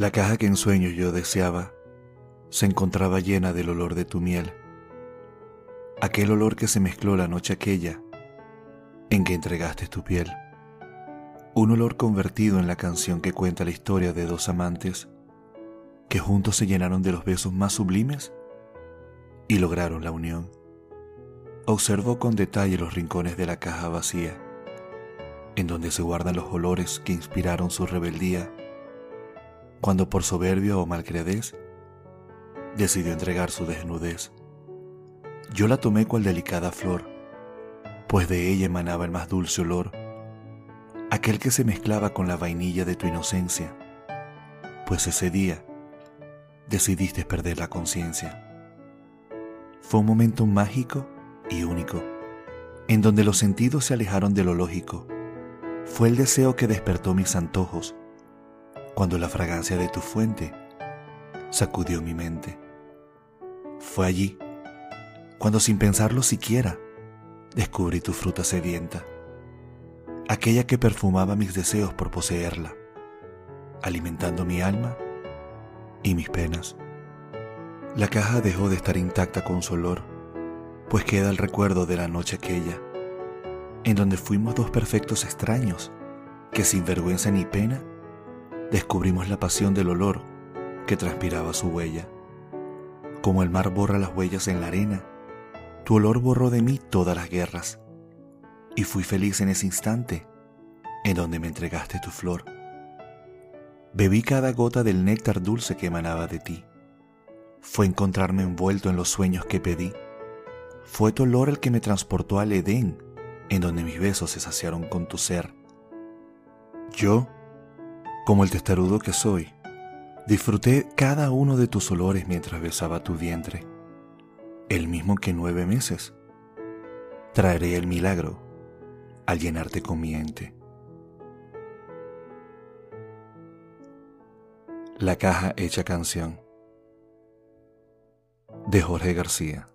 La caja que en sueños yo deseaba se encontraba llena del olor de tu miel, aquel olor que se mezcló la noche aquella en que entregaste tu piel, un olor convertido en la canción que cuenta la historia de dos amantes que juntos se llenaron de los besos más sublimes y lograron la unión. Observó con detalle los rincones de la caja vacía, en donde se guardan los olores que inspiraron su rebeldía, cuando por soberbia o malcredez decidió entregar su desnudez. Yo la tomé cual delicada flor, pues de ella emanaba el más dulce olor, aquel que se mezclaba con la vainilla de tu inocencia, pues ese día decidiste perder la conciencia. Fue un momento mágico y único, en donde los sentidos se alejaron de lo lógico. Fue el deseo que despertó mis antojos, cuando la fragancia de tu fuente sacudió mi mente. Fue allí, cuando sin pensarlo siquiera, descubrí tu fruta sedienta, aquella que perfumaba mis deseos por poseerla, alimentando mi alma y mis penas. La caja dejó de estar intacta con su pues queda el recuerdo de la noche aquella, en donde fuimos dos perfectos extraños que sin vergüenza ni pena descubrimos la pasión del olor que transpiraba su huella. Como el mar borra las huellas en la arena, tu olor borró de mí todas las guerras, y fui feliz en ese instante en donde me entregaste tu flor. Bebí cada gota del néctar dulce que emanaba de ti. Fue encontrarme envuelto en los sueños que pedí. Fue tu olor el que me transportó al Edén, en donde mis besos se saciaron con tu ser. Yo, como el testarudo que soy, disfruté cada uno de tus olores mientras besaba tu vientre, el mismo que nueve meses. Traeré el milagro al llenarte con mi ente. La caja hecha canción de Jorge García.